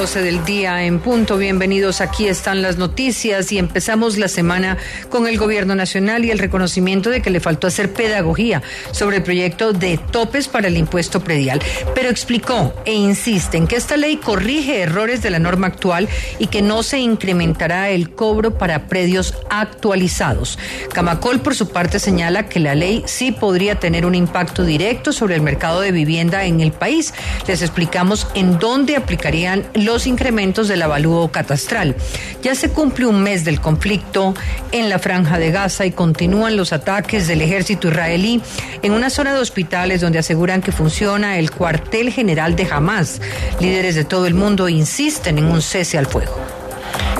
Son las 12 del día en punto. Bienvenidos. Aquí están las noticias y empezamos la semana con el gobierno nacional y el reconocimiento de que le faltó hacer pedagogía sobre el proyecto de topes para el impuesto predial. Pero explicó e insiste en que esta ley corrige errores de la norma actual y que no se incrementará el cobro para predios actualizados. Camacol, por su parte, señala que la ley sí podría tener un impacto directo sobre el mercado de vivienda en el país. Les explicamos en dónde aplicarían los incrementos del avalúo catastral. Ya se cumple un mes del conflicto en la franja de Gaza y continúan los ataques del ejército israelí en una zona de hospitales donde aseguran que funciona el cuartel general de Hamas. Líderes de todo el mundo insisten en un cese al fuego.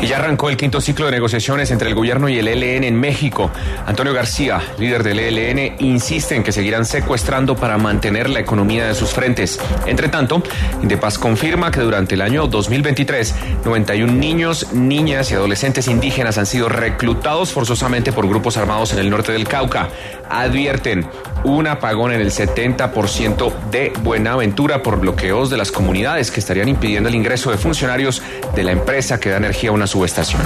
Y ya arrancó el quinto ciclo de negociaciones entre el gobierno y el ELN en México. Antonio García, líder del ELN, insiste en que seguirán secuestrando para mantener la economía de sus frentes. Entre tanto, Indepaz confirma que durante el año 2023, 91 niños, niñas y adolescentes indígenas han sido reclutados forzosamente por grupos armados en el norte del Cauca. Advierten un apagón en el 70% de Buenaventura por bloqueos de las comunidades que estarían impidiendo el ingreso de funcionarios de la empresa que da energía a una subestación.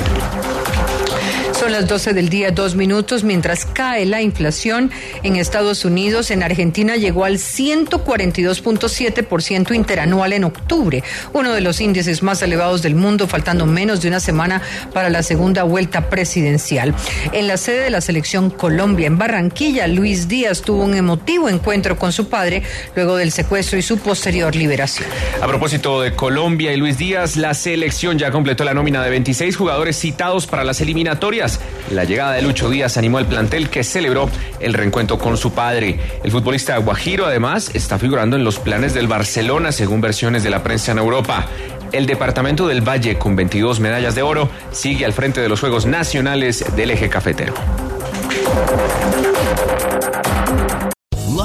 Son las 12 del día, dos minutos, mientras cae la inflación en Estados Unidos. En Argentina llegó al 142.7% interanual en octubre, uno de los índices más elevados del mundo, faltando menos de una semana para la segunda vuelta presidencial. En la sede de la selección Colombia, en Barranquilla, Luis Díaz tuvo un emotivo encuentro con su padre luego del secuestro y su posterior liberación. A propósito de Colombia y Luis Díaz, la selección ya completó la nómina de 26 jugadores citados para las eliminatorias. La llegada de Lucho Díaz animó al plantel que celebró el reencuentro con su padre. El futbolista Guajiro además está figurando en los planes del Barcelona según versiones de la prensa en Europa. El departamento del Valle, con 22 medallas de oro, sigue al frente de los Juegos Nacionales del eje cafetero.